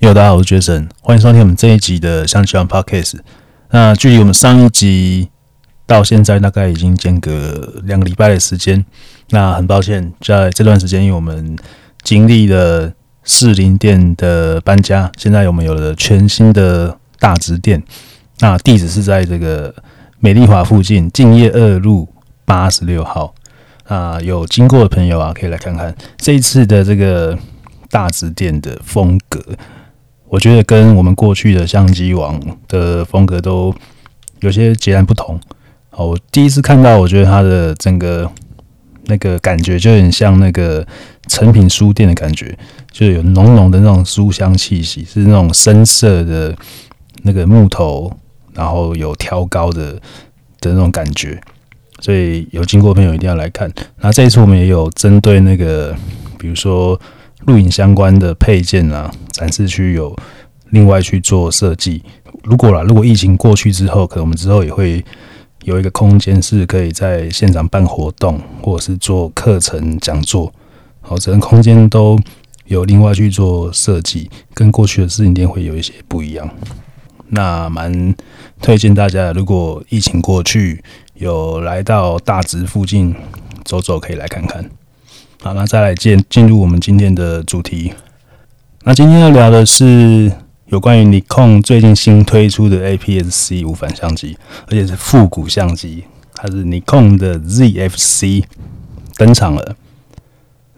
大家好，我是 Jason，欢迎收听我们这一集的相机王 Podcast。那距离我们上一集到现在大概已经间隔两个礼拜的时间。那很抱歉，在这段时间，因为我们经历了士林店的搬家，现在我们有了全新的大直店。那地址是在这个美丽华附近敬业二路八十六号。啊，有经过的朋友啊，可以来看看这一次的这个大直店的风格。我觉得跟我们过去的相机王的风格都有些截然不同。好，我第一次看到，我觉得它的整个那个感觉就很像那个成品书店的感觉，就有浓浓的那种书香气息，是那种深色的那个木头，然后有挑高的的那种感觉。所以有经过朋友一定要来看。那这一次我们也有针对那个，比如说。录影相关的配件啊，展示区有另外去做设计。如果啦，如果疫情过去之后，可能我们之后也会有一个空间，是可以在现场办活动，或者是做课程讲座。好，整个空间都有另外去做设计，跟过去的实体店会有一些不一样。那蛮推荐大家，如果疫情过去有来到大直附近走走，可以来看看。好，那再来进进入我们今天的主题。那今天要聊的是有关于尼康最近新推出的 APS-C 无反相机，而且是复古相机，它是尼康的 ZF-C 登场了。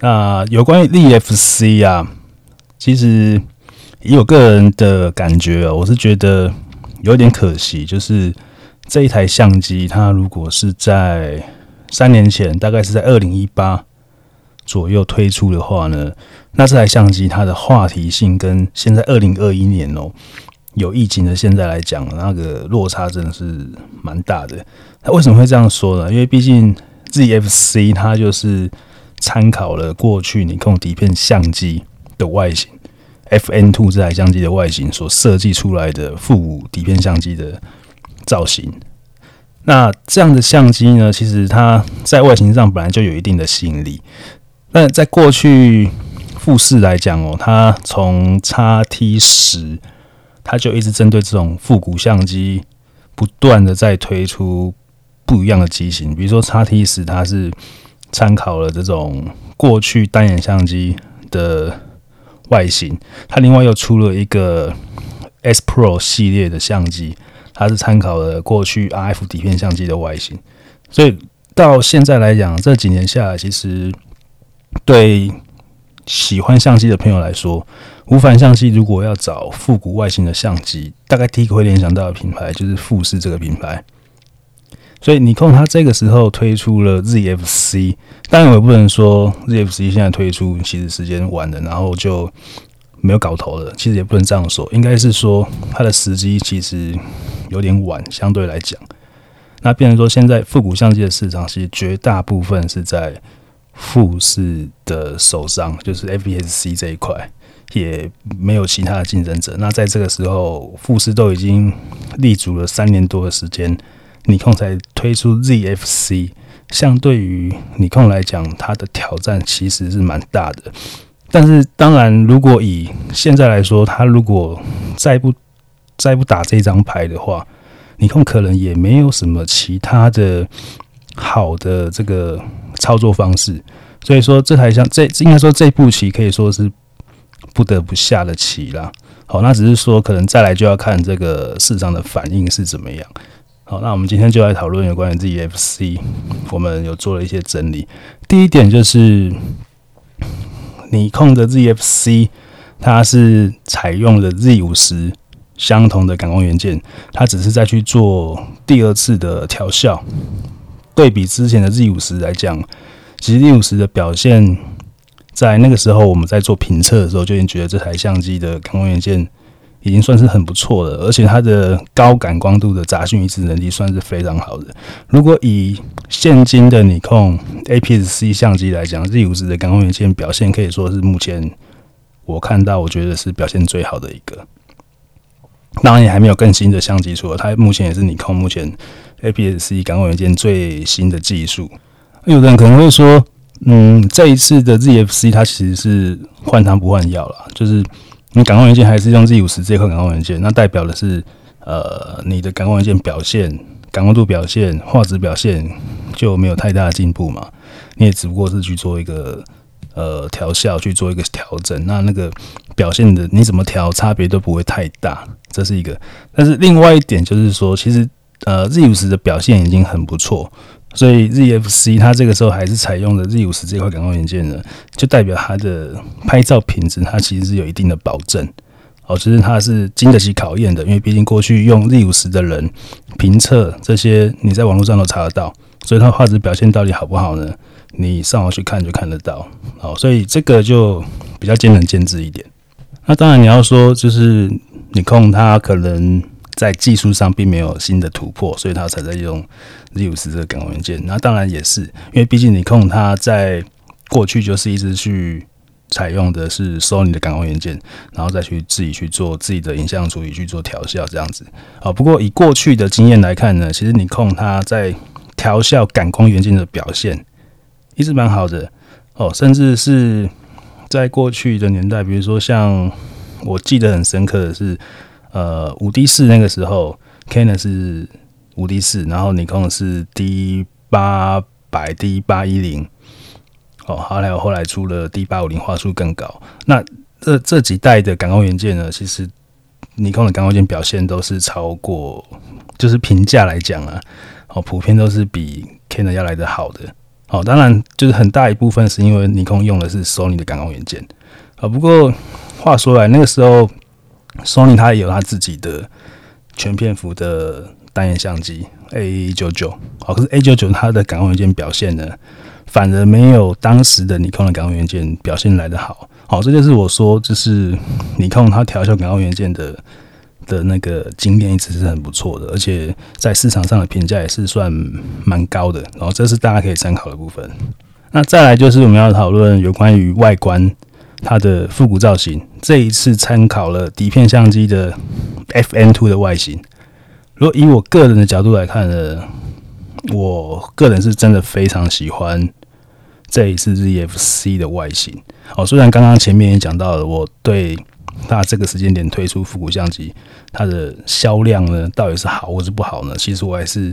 那有关于 ZF-C 啊，其实以我个人的感觉啊，我是觉得有点可惜，就是这一台相机，它如果是在三年前，大概是在二零一八。左右推出的话呢，那这台相机它的话题性跟现在二零二一年哦、有疫情的现在来讲，那个落差真的是蛮大的。那为什么会这样说呢？因为毕竟 ZF-C 它就是参考了过去你控底片相机的外形，FN Two 这台相机的外形所设计出来的复古底片相机的造型。那这样的相机呢，其实它在外形上本来就有一定的吸引力。那在过去富士来讲哦，它从 X-T 十，它就一直针对这种复古相机，不断的在推出不一样的机型。比如说 X-T 十，它是参考了这种过去单眼相机的外形，它另外又出了一个 S Pro 系列的相机，它是参考了过去 RF 底片相机的外形。所以到现在来讲，这几年下来，其实。对喜欢相机的朋友来说，无反相机如果要找复古外形的相机，大概第一个会联想到的品牌就是富士这个品牌。所以尼康它这个时候推出了 ZF-C，当然我也不能说 ZF-C 现在推出其实时间晚了，然后就没有搞头了。其实也不能这样说，应该是说它的时机其实有点晚，相对来讲。那变成说现在复古相机的市场，其实绝大部分是在。富士的手上就是 FBSC 这一块，也没有其他的竞争者。那在这个时候，富士都已经立足了三年多的时间，尼控才推出 ZF-C。相对于尼控来讲，它的挑战其实是蛮大的。但是，当然，如果以现在来说，他如果再不再不打这张牌的话，尼控可能也没有什么其他的好的这个。操作方式，所以说这台像这应该说这步棋可以说是不得不下的棋啦。好，那只是说可能再来就要看这个市场的反应是怎么样。好，那我们今天就来讨论有关于 ZF-C，我们有做了一些整理。第一点就是你控的 ZF-C，它是采用了 Z 五十相同的感光元件，它只是在去做第二次的调校。对比之前的 Z 五十来讲，其实 Z 五十的表现，在那个时候我们在做评测的时候，就已经觉得这台相机的感光元件已经算是很不错了，而且它的高感光度的杂讯抑制能力算是非常好的。如果以现今的尼康 APS-C 相机来讲，Z 五十的感光元件表现可以说是目前我看到我觉得是表现最好的一个。当然也还没有更新的相机出了，它目前也是尼康目前 APS-C 感光元件最新的技术。有的人可能会说，嗯，这一次的 ZF-C 它其实是换汤不换药了，就是你感光元件还是用 Z 五十这块感光元件，那代表的是呃你的感光元件表现、感光度表现、画质表现就没有太大的进步嘛？你也只不过是去做一个呃调校，去做一个调整，那那个表现的你怎么调，差别都不会太大，这是一个。但是另外一点就是说，其实呃 Z 五十的表现已经很不错。所以 ZFC 它这个时候还是采用了 Z 五十这块感光元件呢，就代表它的拍照品质它其实是有一定的保证哦，其实它是经得起考验的，因为毕竟过去用 Z 五十的人评测这些，你在网络上都查得到，所以它画质表现到底好不好呢？你上网去看就看得到哦，所以这个就比较见仁见智一点。那当然你要说就是你控它可能。在技术上并没有新的突破，所以他才在用 Z 五十这个感光元件。那当然也是，因为毕竟尼康它在过去就是一直去采用的是 Sony 的感光元件，然后再去自己去做自己的影像处理去做调校这样子。啊，不过以过去的经验来看呢，其实尼康它在调校感光元件的表现一直蛮好的哦，甚至是在过去的年代，比如说像我记得很深刻的是。呃，五 D 四那个时候，Canon 是五 D 四，然后尼康是 D 八百、D 八一零，哦，还有后来出了 D 八五零，画素更高。那这这几代的感光元件呢，其实尼康的感光元件表现都是超过，就是评价来讲啊，哦，普遍都是比 Canon 要来的好的。哦，当然就是很大一部分是因为尼康用的是 Sony 的感光元件啊。不过话说来，那个时候。Sony 它也有它自己的全片幅的单眼相机 A 九九，好，可是 A 九九它的感光元件表现呢，反而没有当时的尼康的感光元件表现来得好，好，这就是我说，就是尼康它调校感光元件的的那个经验一直是很不错的，而且在市场上的评价也是算蛮高的，然后这是大家可以参考的部分。那再来就是我们要讨论有关于外观。它的复古造型，这一次参考了底片相机的 FM2 的外形。如果以我个人的角度来看呢，我个人是真的非常喜欢这一次 ZFC 的外形。哦，虽然刚刚前面也讲到了，我对它这个时间点推出复古相机，它的销量呢，到底是好或是不好呢？其实我还是。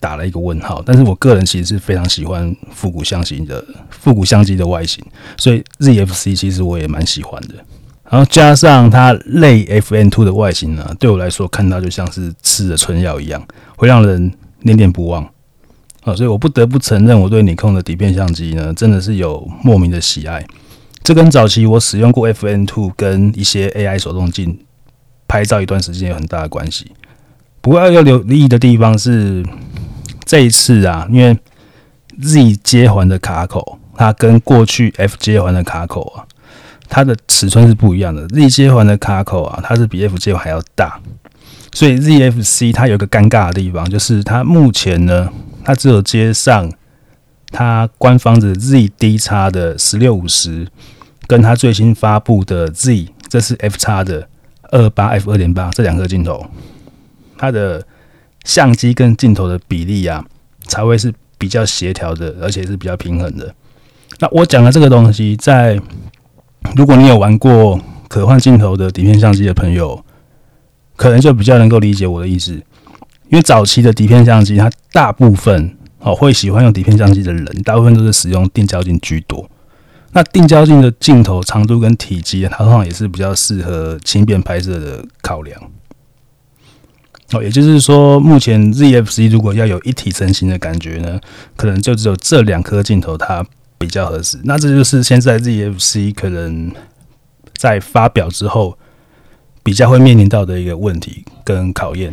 打了一个问号，但是我个人其实是非常喜欢复古相机的复古相机的外形，所以 ZFC 其实我也蛮喜欢的。然后加上它类 FM2 的外形呢，对我来说看到就像是吃了春药一样，会让人念念不忘啊。所以我不得不承认，我对尼控的底片相机呢，真的是有莫名的喜爱。这跟早期我使用过 FM2 跟一些 AI 手动镜拍照一段时间有很大的关系。不过要留意的地方是。这一次啊，因为 Z 接环的卡口，它跟过去 F 接环的卡口啊，它的尺寸是不一样的。Z 接环的卡口啊，它是比 F 接环还要大，所以 ZFC 它有一个尴尬的地方，就是它目前呢，它只有接上它官方的 ZD-X 的十六五十，跟它最新发布的 Z，这是 F-X 的二八 F 二点八这两颗镜头，它的。相机跟镜头的比例啊，才会是比较协调的，而且是比较平衡的。那我讲的这个东西，在如果你有玩过可换镜头的底片相机的朋友，可能就比较能够理解我的意思。因为早期的底片相机，它大部分哦会喜欢用底片相机的人，大部分都是使用定焦镜居多。那定焦镜的镜头长度跟体积，它通常也是比较适合轻便拍摄的考量。哦，也就是说，目前 ZFC 如果要有一体成型的感觉呢，可能就只有这两颗镜头它比较合适。那这就是现在 ZFC 可能在发表之后比较会面临到的一个问题跟考验。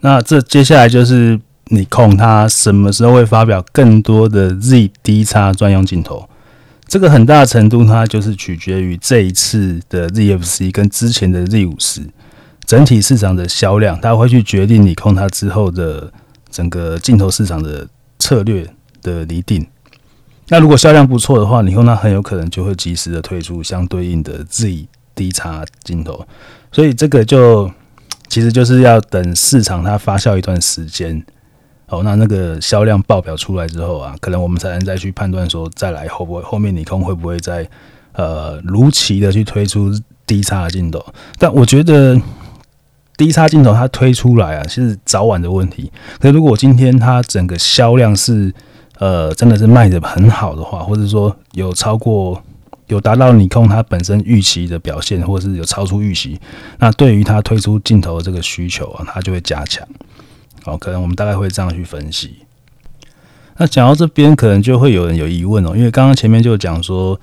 那这接下来就是你控它什么时候会发表更多的 ZD-X 专用镜头？这个很大程度它就是取决于这一次的 ZFC 跟之前的 Z 五十。整体市场的销量，它会去决定你控它之后的整个镜头市场的策略的拟定。那如果销量不错的话，你控它很有可能就会及时的推出相对应的 ZD-X 镜头。所以这个就其实就是要等市场它发酵一段时间，哦，那那个销量报表出来之后啊，可能我们才能再去判断说，再来会不会后面你控会不会再呃如期的去推出低差的镜头，但我觉得低差镜头它推出来啊，是早晚的问题。可是如果今天它整个销量是呃真的是卖得很好的话，或者说有超过有达到尼康它本身预期的表现，或者是有超出预期，那对于它推出镜头的这个需求啊，它就会加强。好，可能我们大概会这样去分析。那讲到这边，可能就会有人有疑问哦，因为刚刚前面就讲说。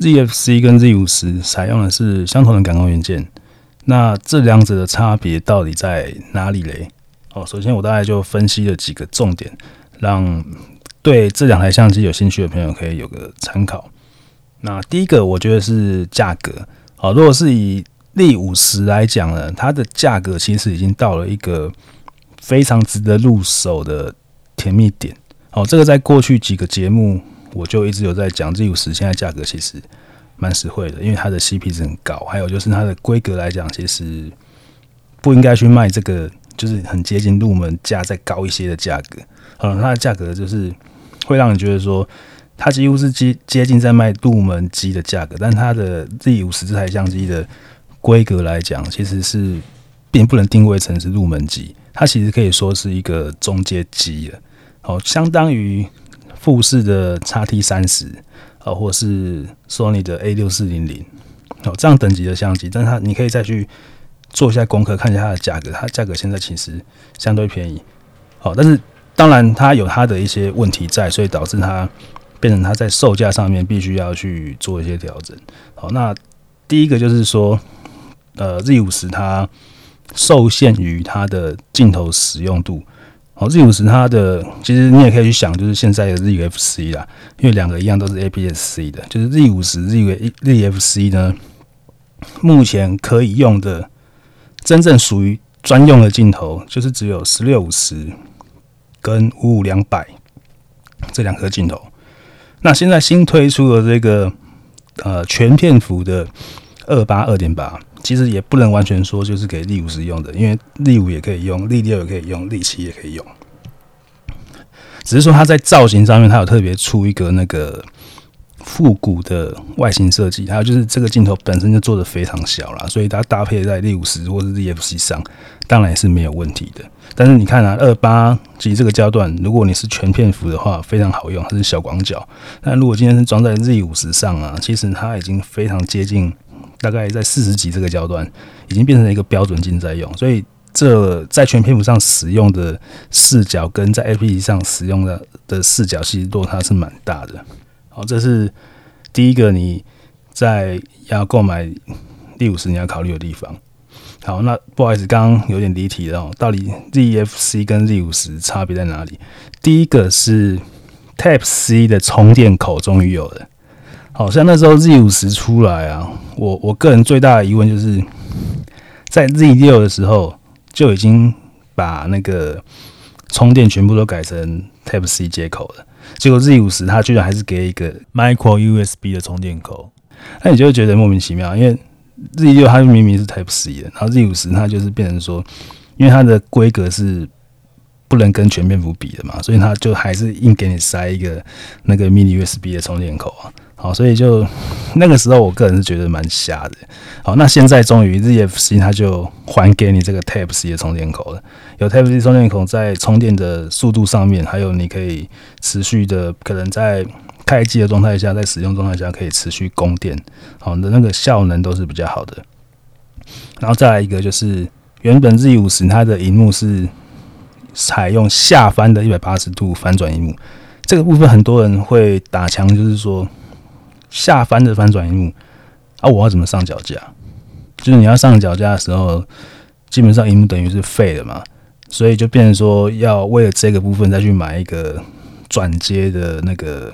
ZFC 跟 Z 五十采用的是相同的感光元件，那这两者的差别到底在哪里嘞？哦，首先我大概就分析了几个重点，让对这两台相机有兴趣的朋友可以有个参考。那第一个，我觉得是价格。好，如果是以 Z 五十来讲呢，它的价格其实已经到了一个非常值得入手的甜蜜点。好，这个在过去几个节目。我就一直有在讲 Z 五十现在价格其实蛮实惠的，因为它的 CP 值很高，还有就是它的规格来讲，其实不应该去卖这个，就是很接近入门价再高一些的价格。嗯，它的价格就是会让你觉得说，它几乎是接接近在卖入门机的价格，但它的 Z 五十这台相机的规格来讲，其实是并不能定位成是入门机，它其实可以说是一个中阶机了。好，相当于。富士的 X-T 三十啊，或是 Sony 的 A 六四零零，哦，这样等级的相机，但是它你可以再去做一下功课，看一下它的价格，它价格现在其实相对便宜，好，但是当然它有它的一些问题在，所以导致它变成它在售价上面必须要去做一些调整。好，那第一个就是说，呃，Z 五十它受限于它的镜头使用度。好，Z 五十它的其实你也可以去想，就是现在的 ZFC 啦，因为两个一样都是 APS-C 的，就是 Z 五十 Z ZFC 呢，目前可以用的真正属于专用的镜头，就是只有十六五十跟五五两百这两颗镜头。那现在新推出的这个呃全片幅的二八二点八。其实也不能完全说就是给 Z 五十用的，因为 Z 五也可以用，Z 六也可以用，Z 七也可以用。只是说它在造型上面，它有特别出一个那个复古的外形设计，还有就是这个镜头本身就做的非常小啦，所以它搭配在 Z 五十或是 ZFC 上，当然也是没有问题的。但是你看啊，二八级这个焦段，如果你是全片幅的话，非常好用，它是小广角。但如果今天是装在 Z 五十上啊，其实它已经非常接近。大概在四十几这个焦段，已经变成一个标准镜在用，所以这在全片幅上使用的视角，跟在 APS 上使用的的视角，其实落差是蛮大的。好，这是第一个你在要购买 Z 五十你要考虑的地方。好，那不好意思，刚刚有点离题了哦。到底 ZFC 跟 Z 五十差别在哪里？第一个是 Type C 的充电口终于有了。好像那时候 Z 五十出来啊，我我个人最大的疑问就是，在 Z 六的时候就已经把那个充电全部都改成 Type C 接口了，结果 Z 五十它居然还是给一个 Micro USB 的充电口，那你就会觉得莫名其妙，因为 Z 六它明明是 Type C 的，然后 Z 五十它就是变成说，因为它的规格是不能跟全面幅比的嘛，所以它就还是硬给你塞一个那个 Mini USB 的充电口啊。好，所以就那个时候，我个人是觉得蛮瞎的。好，那现在终于 ZFC 它就还给你这个 Type C 的充电口了。有 Type C 充电口在充电的速度上面，还有你可以持续的，可能在开机的状态下，在使用状态下可以持续供电。好的，那个效能都是比较好的。然后再来一个就是，原本 Z 五十它的荧幕是采用下翻的一百八十度翻转荧幕，这个部分很多人会打枪，就是说。下翻的翻转荧幕啊，我要怎么上脚架？就是你要上脚架的时候，基本上荧幕等于是废了嘛，所以就变成说要为了这个部分再去买一个转接的那个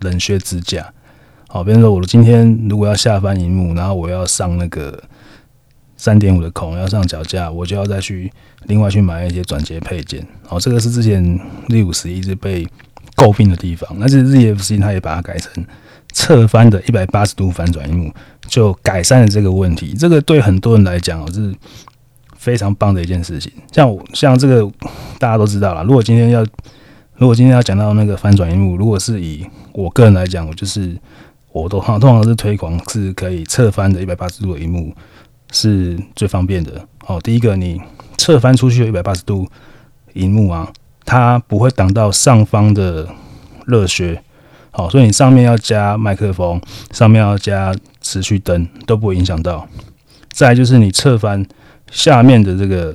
冷却支架。好，比如说我今天如果要下翻荧幕，然后我要上那个三点五的孔，要上脚架，我就要再去另外去买一些转接配件。好，这个是之前 Z 五十一直被诟病的地方，但是 ZFC 它也把它改成。侧翻的一百八十度翻转萤幕，就改善了这个问题。这个对很多人来讲是非常棒的一件事情。像我像这个大家都知道了。如果今天要如果今天要讲到那个翻转荧幕，如果是以我个人来讲，我就是我都通常是推广是可以侧翻的一百八十度的荧幕是最方便的。哦，第一个你侧翻出去的一百八十度荧幕啊，它不会挡到上方的热血。好，所以你上面要加麦克风，上面要加持续灯都不会影响到。再就是你侧翻下面的这个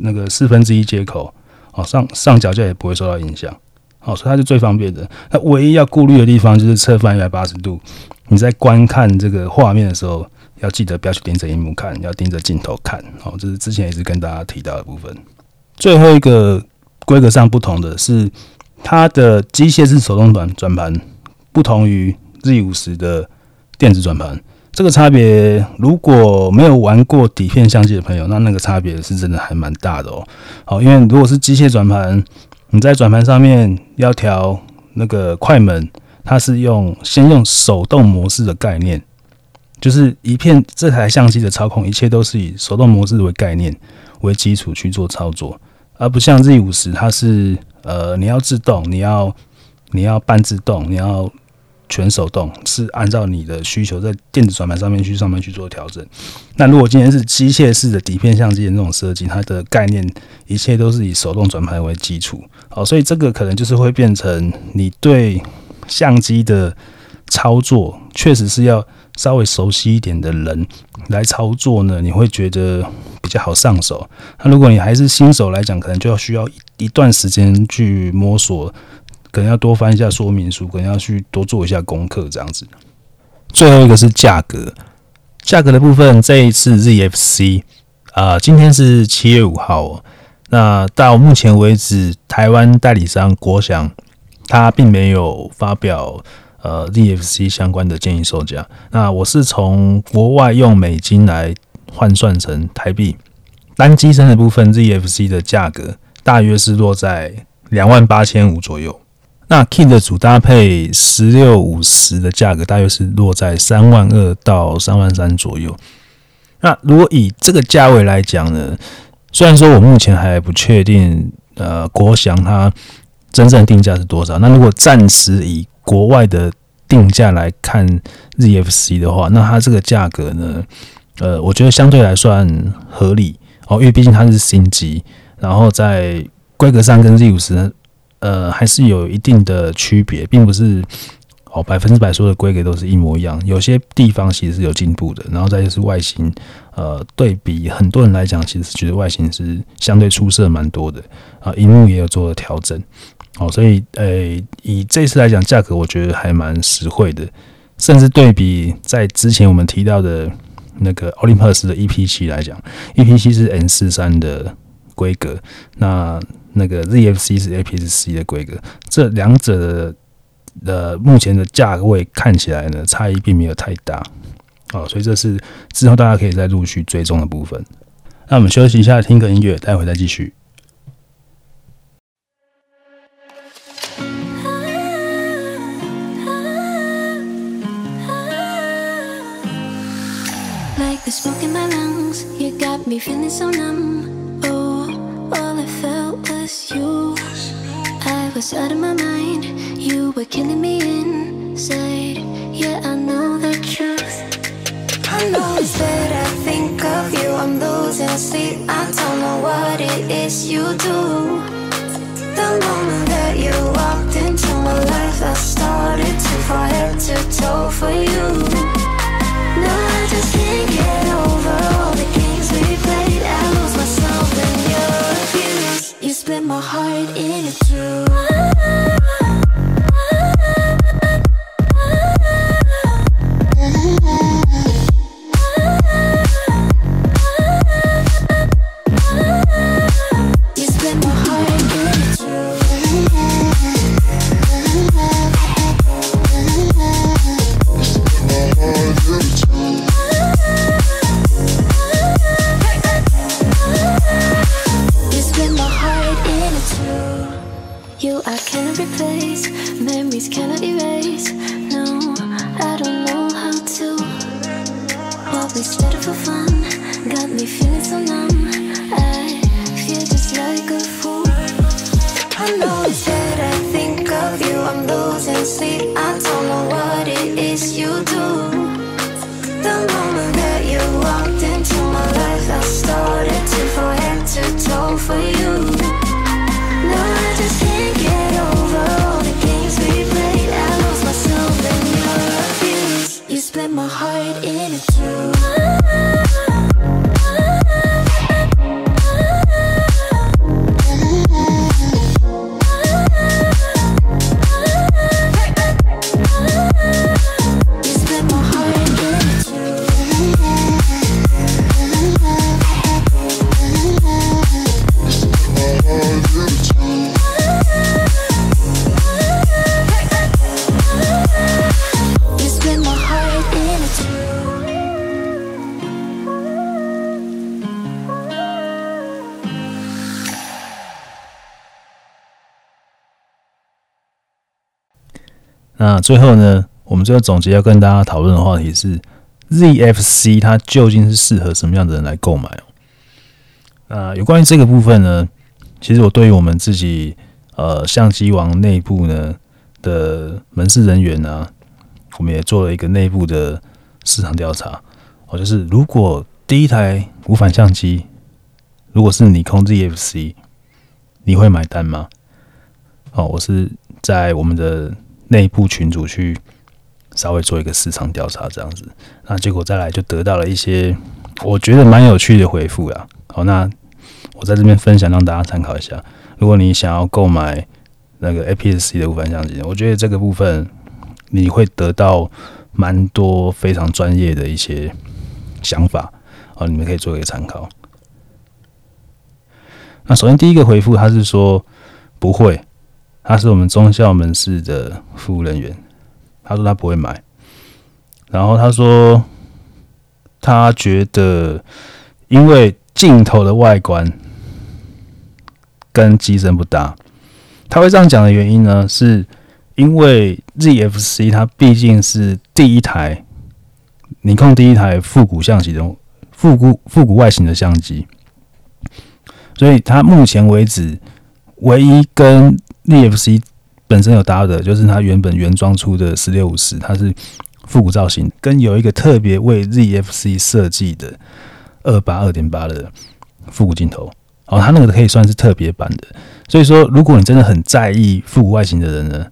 那个四分之一接口，哦，上上脚架也不会受到影响。好，所以它是最方便的。那唯一要顾虑的地方就是侧翻一百八十度，你在观看这个画面的时候，要记得不要去盯着荧幕看，要盯着镜头看。好，这是之前也是跟大家提到的部分。最后一个规格上不同的是。它的机械式手动转转盘不同于 Z 五十的电子转盘，这个差别如果没有玩过底片相机的朋友，那那个差别是真的还蛮大的哦。好，因为如果是机械转盘，你在转盘上面要调那个快门，它是用先用手动模式的概念，就是一片这台相机的操控，一切都是以手动模式为概念为基础去做操作，而不像 Z 五十，它是。呃，你要自动，你要你要半自动，你要全手动，是按照你的需求在电子转盘上面去上面去做调整。那如果今天是机械式的底片相机的那种设计，它的概念一切都是以手动转盘为基础。好，所以这个可能就是会变成你对相机的操作，确实是要稍微熟悉一点的人来操作呢，你会觉得比较好上手。那如果你还是新手来讲，可能就要需要。一段时间去摸索，可能要多翻一下说明书，可能要去多做一下功课，这样子。最后一个是价格，价格的部分，这一次 ZFC 啊、今天是七月五号。那到目前为止，台湾代理商国祥，他并没有发表呃 ZFC 相关的建议售价。那我是从国外用美金来换算成台币，单机身的部分 ZFC 的价格。大约是落在两万八千五左右。那 Kit 的主搭配十六五十的价格大约是落在三万二到三万三左右。那如果以这个价位来讲呢，虽然说我目前还不确定，呃，国祥它真正定价是多少。那如果暂时以国外的定价来看 ZFC 的话，那它这个价格呢，呃，我觉得相对来算合理哦，因为毕竟它是新机。然后在规格上跟 Z 五十，呃，还是有一定的区别，并不是哦百分之百说的规格都是一模一样，有些地方其实是有进步的。然后再就是外形，呃，对比很多人来讲，其实觉得外形是相对出色蛮多的啊，荧幕也有做了调整，哦，所以呃，以这次来讲，价格我觉得还蛮实惠的，甚至对比在之前我们提到的那个 Olympus 的 EP 七来讲，EP 七是 N 四三的。规格，那那个 ZFC 是 APS-C 的规格，这两者的呃目前的价位看起来呢，差异并没有太大。好，所以这是之后大家可以再陆续追踪的部分。那我们休息一下，听个音乐，待会再继续。The smoke in my lungs, you got me feeling so numb. Oh, all I felt was you. I was out of my mind. is you do The moment that you walked into my life I started to fall head to toe for you. 那最后呢，我们最后总结要跟大家讨论的话题是，ZFC 它究竟是适合什么样的人来购买哦？那有关于这个部分呢，其实我对于我们自己呃相机王内部呢的门市人员呢，我们也做了一个内部的市场调查哦，就是如果第一台无反相机如果是尼康 ZFC，你会买单吗？哦，我是在我们的内部群组去稍微做一个市场调查，这样子，那结果再来就得到了一些我觉得蛮有趣的回复呀。好，那我在这边分享让大家参考一下。如果你想要购买那个 APS-C 的无反相机，我觉得这个部分你会得到蛮多非常专业的一些想法啊，你们可以做一个参考。那首先第一个回复，他是说不会。他是我们中校门市的服务人员，他说他不会买，然后他说他觉得因为镜头的外观跟机身不搭，他会这样讲的原因呢，是因为 ZFC 它毕竟是第一台尼康第一台复古相机的复古复古外形的相机，所以它目前为止唯一跟 ZFC 本身有搭的，就是它原本原装出的十六五十，它是复古造型，跟有一个特别为 ZFC 设计的二八二点八的复古镜头，哦，它那个可以算是特别版的。所以说，如果你真的很在意复古外形的人呢，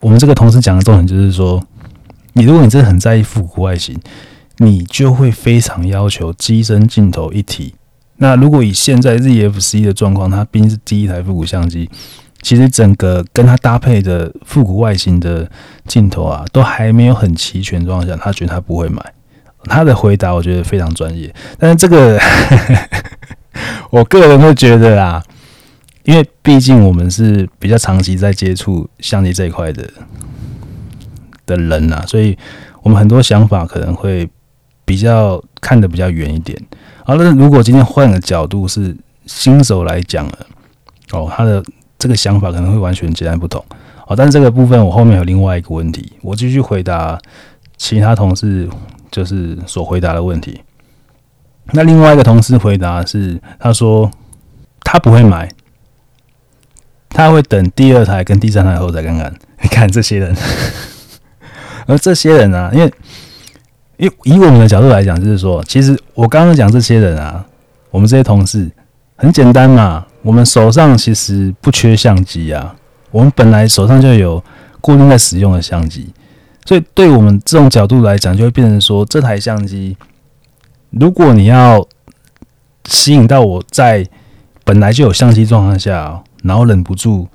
我们这个同时讲的重点就是说，你如果你真的很在意复古外形，你就会非常要求机身镜头一体。那如果以现在 ZFC 的状况，它毕竟是第一台复古相机。其实整个跟它搭配的复古外形的镜头啊，都还没有很齐全状况下，他觉得他不会买。他的回答我觉得非常专业，但是这个 我个人会觉得啊，因为毕竟我们是比较长期在接触相机这一块的的人呐、啊，所以我们很多想法可能会比较看得比较远一点。好，那如果今天换个角度是新手来讲了，哦，他的。这个想法可能会完全截然不同，哦，但是这个部分我后面有另外一个问题，我继续回答其他同事就是所回答的问题。那另外一个同事回答是，他说他不会买，他会等第二台跟第三台后再看看。你看这些人，而这些人啊，因为因为以我们的角度来讲，就是说，其实我刚刚讲这些人啊，我们这些同事很简单嘛。我们手上其实不缺相机啊，我们本来手上就有固定在使用的相机，所以对我们这种角度来讲，就会变成说，这台相机，如果你要吸引到我在本来就有相机状况下，然后忍不住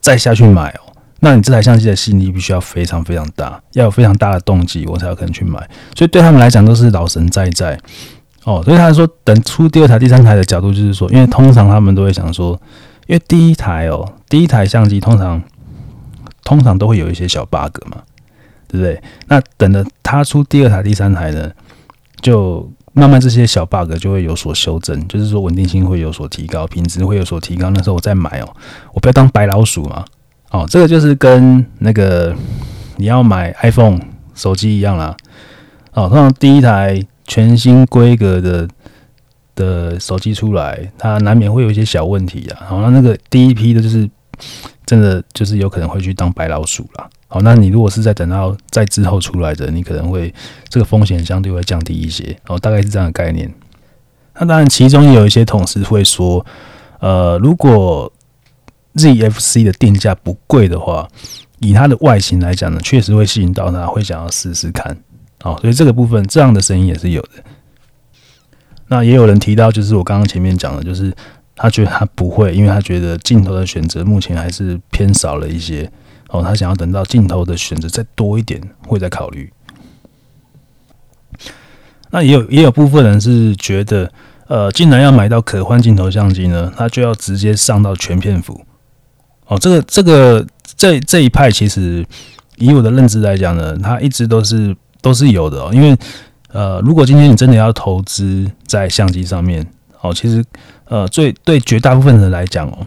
再下去买哦，那你这台相机的吸引力必须要非常非常大，要有非常大的动机，我才有可能去买。所以对他们来讲，都是老神在在。哦，所以他说等出第二台、第三台的角度，就是说，因为通常他们都会想说，因为第一台哦，第一台相机通常通常都会有一些小 bug 嘛，对不对？那等着他出第二台、第三台呢，就慢慢这些小 bug 就会有所修正，就是说稳定性会有所提高，品质会有所提高。那时候我再买哦，我不要当白老鼠嘛。哦，这个就是跟那个你要买 iPhone 手机一样啦。哦，通常第一台。全新规格的的手机出来，它难免会有一些小问题啊。好，那那个第一批的就是真的就是有可能会去当白老鼠啦。好，那你如果是在等到在之后出来的，你可能会这个风险相对会降低一些。哦，大概是这样的概念。那当然，其中也有一些同事会说，呃，如果 ZFC 的定价不贵的话，以它的外形来讲呢，确实会吸引到他，会想要试试看。好，所以这个部分这样的声音也是有的。那也有人提到，就是我刚刚前面讲的，就是他觉得他不会，因为他觉得镜头的选择目前还是偏少了一些。哦，他想要等到镜头的选择再多一点，会再考虑。那也有也有部分人是觉得，呃，既然要买到可换镜头相机呢，他就要直接上到全片幅。哦，这个这个这这一派其实以我的认知来讲呢，他一直都是都是有的哦。因为呃，如果今天你真的要投资在相机上面，哦，其实呃，最对绝大部分人来讲哦，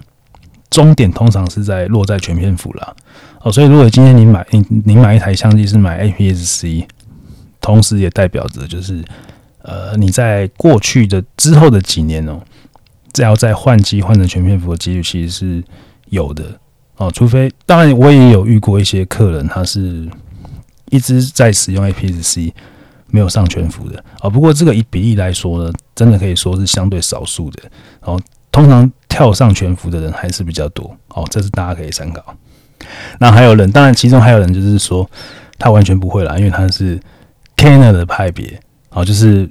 终点通常是在落在全片幅啦。哦，所以如果今天你买你你买一台相机是买 APS-C，同时也代表着就是，呃，你在过去的之后的几年哦，只要再换机换成全片幅的几率其实是有的哦。除非当然我也有遇过一些客人，他是一直在使用 APS-C，没有上全幅的哦。不过这个以比例来说呢，真的可以说是相对少数的然哦。通常跳上全幅的人还是比较多哦，这是大家可以参考。那还有人，当然其中还有人就是说他完全不会啦，因为他是 Canon 的派别，哦，就是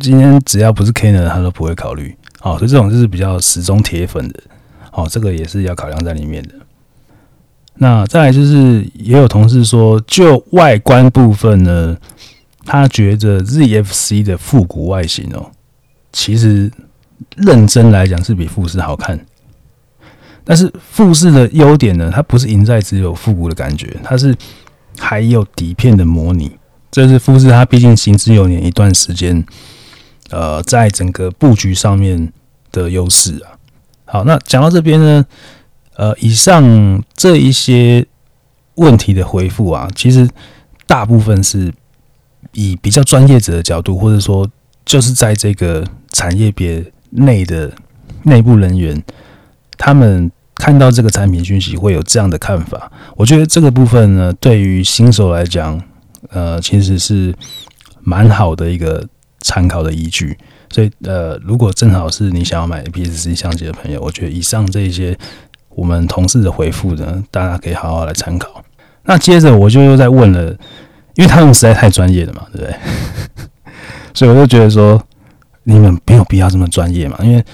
今天只要不是 Canon，他都不会考虑，哦，所以这种就是比较始终铁粉的，哦，这个也是要考量在里面的。那再来就是也有同事说，就外观部分呢，他觉得 ZFC 的复古外形哦，其实认真来讲是比富士好看。但是富士的优点呢，它不是赢在只有复古的感觉，它是还有底片的模拟。这是富士它毕竟行之有年一段时间，呃，在整个布局上面的优势啊。好，那讲到这边呢，呃，以上这一些问题的回复啊，其实大部分是以比较专业者的角度，或者说就是在这个产业别内的内部人员，他们。看到这个产品讯息会有这样的看法，我觉得这个部分呢，对于新手来讲，呃，其实是蛮好的一个参考的依据。所以，呃，如果正好是你想要买 APS-C 相机的朋友，我觉得以上这一些我们同事的回复呢，大家可以好好来参考。那接着我就又在问了，因为他们实在太专业了嘛，对不对？所以我就觉得说，你们没有必要这么专业嘛，因为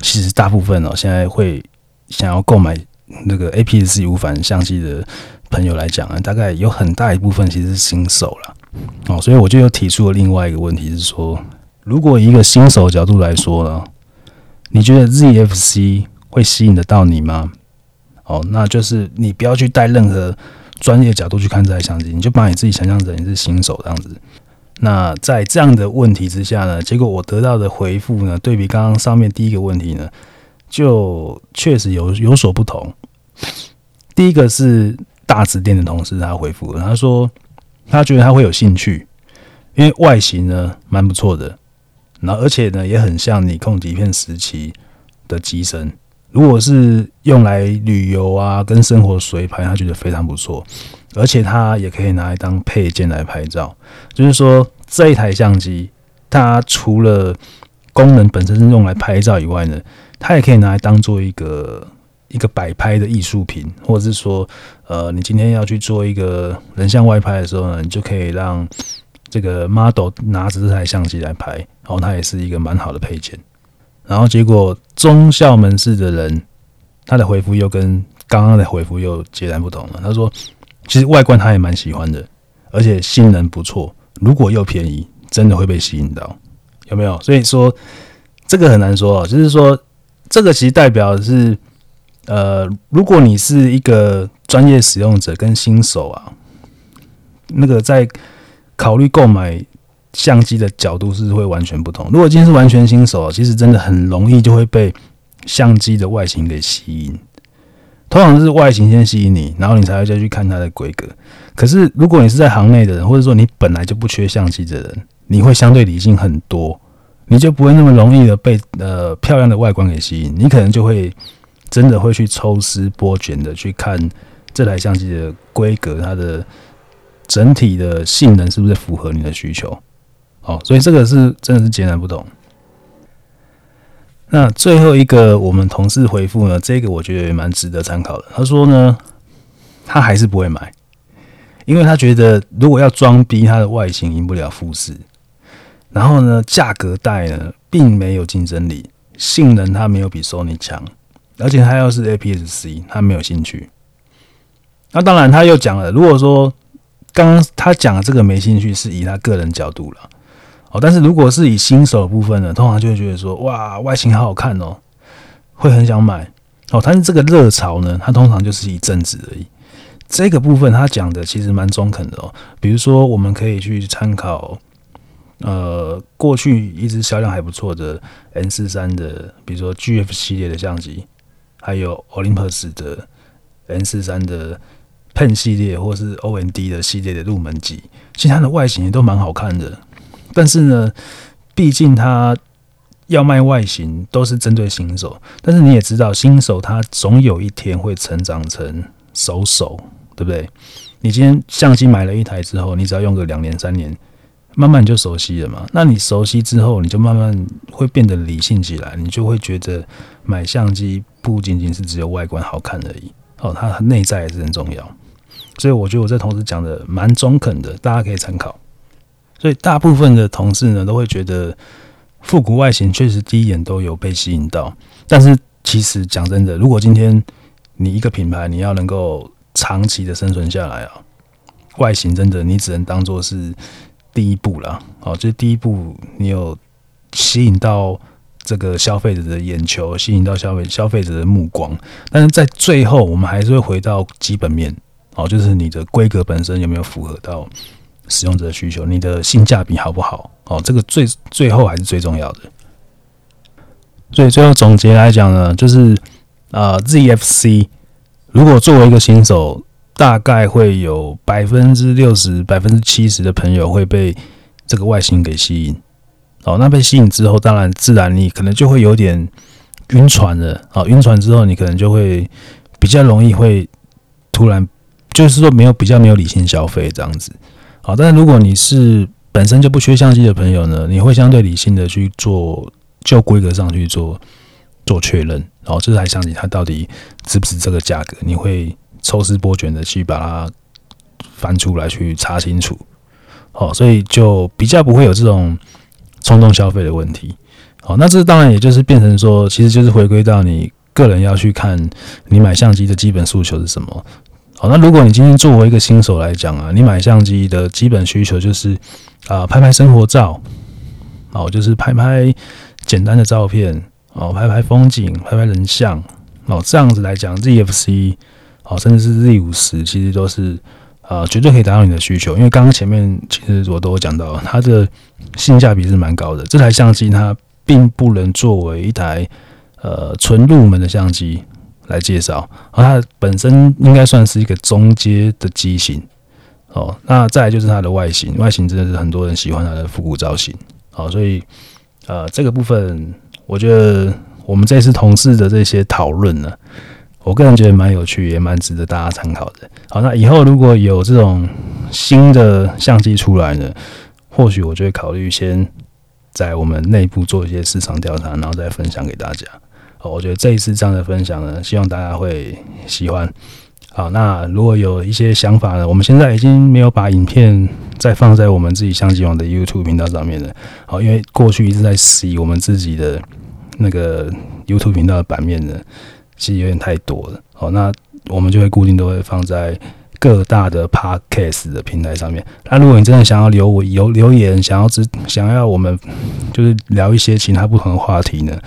其实大部分哦，现在会。想要购买那个 APS-C 无反相机的朋友来讲啊，大概有很大一部分其实是新手了哦，所以我就又提出了另外一个问题是说，如果一个新手角度来说呢，你觉得 ZFC 会吸引得到你吗？哦，那就是你不要去带任何专业角度去看这台相机，你就把你自己想象成你是新手这样子。那在这样的问题之下呢，结果我得到的回复呢，对比刚刚上面第一个问题呢，就确实有有所不同。第一个是大直店的同事，他回复了，他说他觉得他会有兴趣，因为外形呢蛮不错的，然后而且呢也很像尼康底片时期的机身。如果是用来旅游啊跟生活随拍，他觉得非常不错，而且他也可以拿来当配件来拍照。就是说这一台相机，它除了功能本身是用来拍照以外呢，它也可以拿来当做一个一个摆拍的艺术品，或者是说，呃，你今天要去做一个人像外拍的时候呢，你就可以让这个 model 拿着这台相机来拍，然后它也是一个蛮好的配件。然后结果忠孝门市的人，他的回复又跟刚刚的回复又截然不同了。他说，其实外观他也蛮喜欢的，而且性能不错，如果又便宜，真的会被吸引到，有没有？所以说这个很难说啊，就是说。这个其实代表是，呃，如果你是一个专业使用者跟新手啊，那个在考虑购买相机的角度是会完全不同。如果今天是完全新手，其实真的很容易就会被相机的外形给吸引。通常是外形先吸引你，然后你才会再去看它的规格。可是如果你是在行内的人，或者说你本来就不缺相机的人，你会相对理性很多。你就不会那么容易的被呃漂亮的外观给吸引，你可能就会真的会去抽丝剥茧的去看这台相机的规格，它的整体的性能是不是符合你的需求？哦，所以这个是真的是截然不同。那最后一个我们同事回复呢，这个我觉得也蛮值得参考的。他说呢，他还是不会买，因为他觉得如果要装逼，它的外形赢不了富士，然后呢，价格带呢并没有竞争力，性能它没有比 Sony 强。而且他要是 APS-C，他没有兴趣。那当然，他又讲了，如果说刚刚他讲的这个没兴趣，是以他个人角度了。哦，但是如果是以新手部分呢，通常就会觉得说，哇，外形好好看哦，会很想买。哦，但是这个热潮呢，它通常就是一阵子而已。这个部分他讲的其实蛮中肯的哦。比如说，我们可以去参考。呃，过去一直销量还不错的 N 四三的，比如说 GF 系列的相机。还有 Olympus 的 N 四三的 Pen 系列，或是 OND 的系列的入门机，其实它的外形也都蛮好看的。但是呢，毕竟它要卖外形，都是针对新手。但是你也知道，新手他总有一天会成长成熟手，对不对？你今天相机买了一台之后，你只要用个两年三年。慢慢你就熟悉了嘛，那你熟悉之后，你就慢慢会变得理性起来，你就会觉得买相机不仅仅是只有外观好看而已，哦，它内在也是很重要。所以我觉得我这同事讲的蛮中肯的，大家可以参考。所以大部分的同事呢，都会觉得复古外形确实第一眼都有被吸引到，但是其实讲真的，如果今天你一个品牌你要能够长期的生存下来啊，外形真的你只能当做是。第一步了，哦，就是第一步，你有吸引到这个消费者的眼球，吸引到消费消费者的目光，但是在最后，我们还是会回到基本面，哦，就是你的规格本身有没有符合到。使用者的需求，你的性价比好不好，哦，这个最最后还是最重要的。所以最后总结来讲呢，就是啊，ZFC 如果作为一个新手。大概会有百分之六十、百分之七十的朋友会被这个外形给吸引。哦，那被吸引之后，当然自然你可能就会有点晕船了。哦，晕船之后，你可能就会比较容易会突然就是说没有比较没有理性消费这样子。好，但是如果你是本身就不缺相机的朋友呢，你会相对理性的去做就规格上去做做确认。哦，这台相机它到底值不值这个价格？你会。抽丝剥茧的去把它翻出来去查清楚，好，所以就比较不会有这种冲动消费的问题。好，那这当然也就是变成说，其实就是回归到你个人要去看你买相机的基本诉求是什么。好，那如果你今天作为一个新手来讲啊，你买相机的基本需求就是啊、拍拍生活照，哦，就是拍拍简单的照片，哦，拍拍风景，拍拍人像，哦，这样子来讲，ZFC。哦，甚至是 Z 五十，其实都是啊、绝对可以达到你的需求。因为刚刚前面其实我都有讲到，它的性价比是蛮高的。这台相机它并不能作为一台呃纯入门的相机来介绍，啊它本身应该算是一个中阶的机型。哦，那再来就是它的外形，外形真的是很多人喜欢它的复古造型。好，所以呃这个部分，我觉得我们这次同事的这些讨论呢。我个人觉得蛮有趣，也蛮值得大家参考的。好，那以后如果有这种新的相机出来呢，或许我就会考虑先在我们内部做一些市场调查，然后再分享给大家。我觉得这一次这样的分享呢，希望大家会喜欢。好，那如果有一些想法呢，我们现在已经没有把影片再放在我们自己相机网的 YouTube 频道上面了。好，因为过去一直在洗我们自己的那个 YouTube 频道的版面呢。其实有点太多了，好，那我们就会固定都会放在各大的 Podcast 的平台上面。那如果你真的想要留我有留言，想要知想要我们就是聊一些其他不同的话题呢，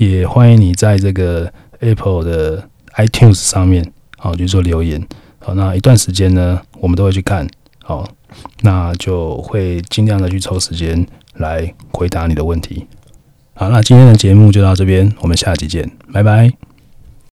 也欢迎你在这个 Apple 的 iTunes 上面，好，就做留言。好，那一段时间呢，我们都会去看，好，那就会尽量的去抽时间来回答你的问题。好，那今天的节目就到这边，我们下期见，拜拜。